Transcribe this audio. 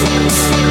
Müzik